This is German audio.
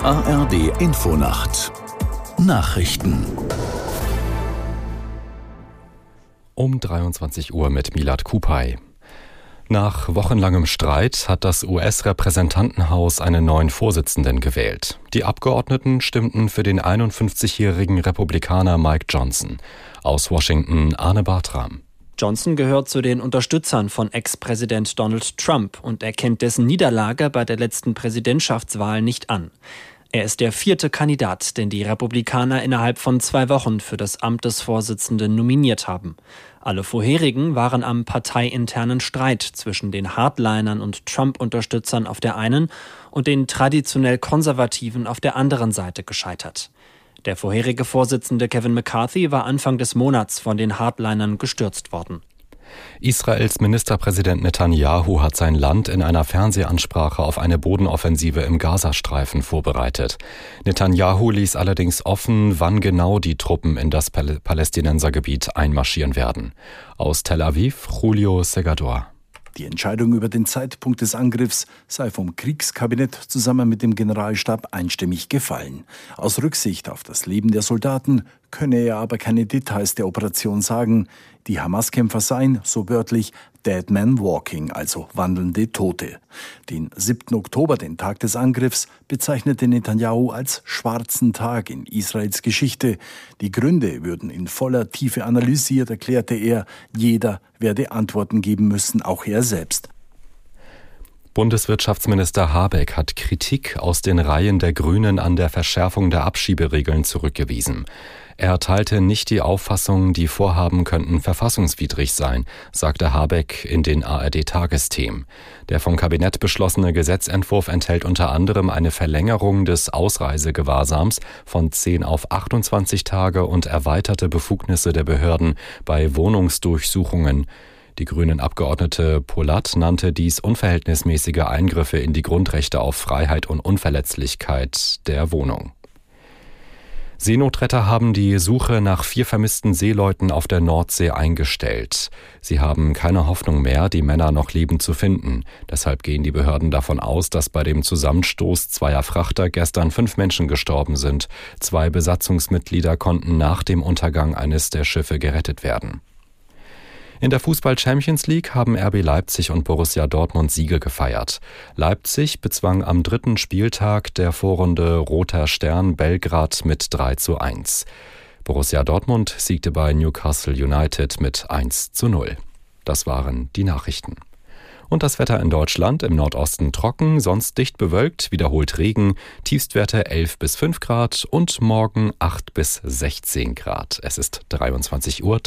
ARD Infonacht Nachrichten um 23 Uhr mit Milad Kupay. Nach wochenlangem Streit hat das US-Repräsentantenhaus einen neuen Vorsitzenden gewählt. Die Abgeordneten stimmten für den 51-jährigen Republikaner Mike Johnson. Aus Washington Arne Bartram. Johnson gehört zu den Unterstützern von Ex-Präsident Donald Trump und erkennt dessen Niederlage bei der letzten Präsidentschaftswahl nicht an. Er ist der vierte Kandidat, den die Republikaner innerhalb von zwei Wochen für das Amt des Vorsitzenden nominiert haben. Alle vorherigen waren am parteiinternen Streit zwischen den Hardlinern und Trump-Unterstützern auf der einen und den traditionell Konservativen auf der anderen Seite gescheitert. Der vorherige Vorsitzende Kevin McCarthy war Anfang des Monats von den Hardlinern gestürzt worden. Israels Ministerpräsident Netanyahu hat sein Land in einer Fernsehansprache auf eine Bodenoffensive im Gazastreifen vorbereitet. Netanyahu ließ allerdings offen, wann genau die Truppen in das Palästinensergebiet einmarschieren werden. Aus Tel Aviv, Julio Segador. Die Entscheidung über den Zeitpunkt des Angriffs sei vom Kriegskabinett zusammen mit dem Generalstab einstimmig gefallen. Aus Rücksicht auf das Leben der Soldaten könne er aber keine Details der Operation sagen. Die Hamas-Kämpfer seien, so wörtlich, Dead Man Walking, also wandelnde Tote. Den 7. Oktober, den Tag des Angriffs, bezeichnete Netanyahu als schwarzen Tag in Israels Geschichte. Die Gründe würden in voller Tiefe analysiert, erklärte er. Jeder werde Antworten geben müssen, auch er selbst. Bundeswirtschaftsminister Habeck hat Kritik aus den Reihen der Grünen an der Verschärfung der Abschieberegeln zurückgewiesen. Er teilte nicht die Auffassung, die Vorhaben könnten verfassungswidrig sein, sagte Habeck in den ARD-Tagesthemen. Der vom Kabinett beschlossene Gesetzentwurf enthält unter anderem eine Verlängerung des Ausreisegewahrsams von 10 auf 28 Tage und erweiterte Befugnisse der Behörden bei Wohnungsdurchsuchungen. Die grünen Abgeordnete Polat nannte dies unverhältnismäßige Eingriffe in die Grundrechte auf Freiheit und Unverletzlichkeit der Wohnung. Seenotretter haben die Suche nach vier vermissten Seeleuten auf der Nordsee eingestellt. Sie haben keine Hoffnung mehr, die Männer noch lebend zu finden. Deshalb gehen die Behörden davon aus, dass bei dem Zusammenstoß zweier Frachter gestern fünf Menschen gestorben sind. Zwei Besatzungsmitglieder konnten nach dem Untergang eines der Schiffe gerettet werden. In der Fußball Champions League haben RB Leipzig und Borussia Dortmund Siege gefeiert. Leipzig bezwang am dritten Spieltag der Vorrunde Roter Stern Belgrad mit 3 zu 1. Borussia Dortmund siegte bei Newcastle United mit 1 zu 0. Das waren die Nachrichten. Und das Wetter in Deutschland im Nordosten trocken, sonst dicht bewölkt, wiederholt Regen, Tiefstwerte 11 bis 5 Grad und morgen 8 bis 16 Grad. Es ist 23.03 Uhr.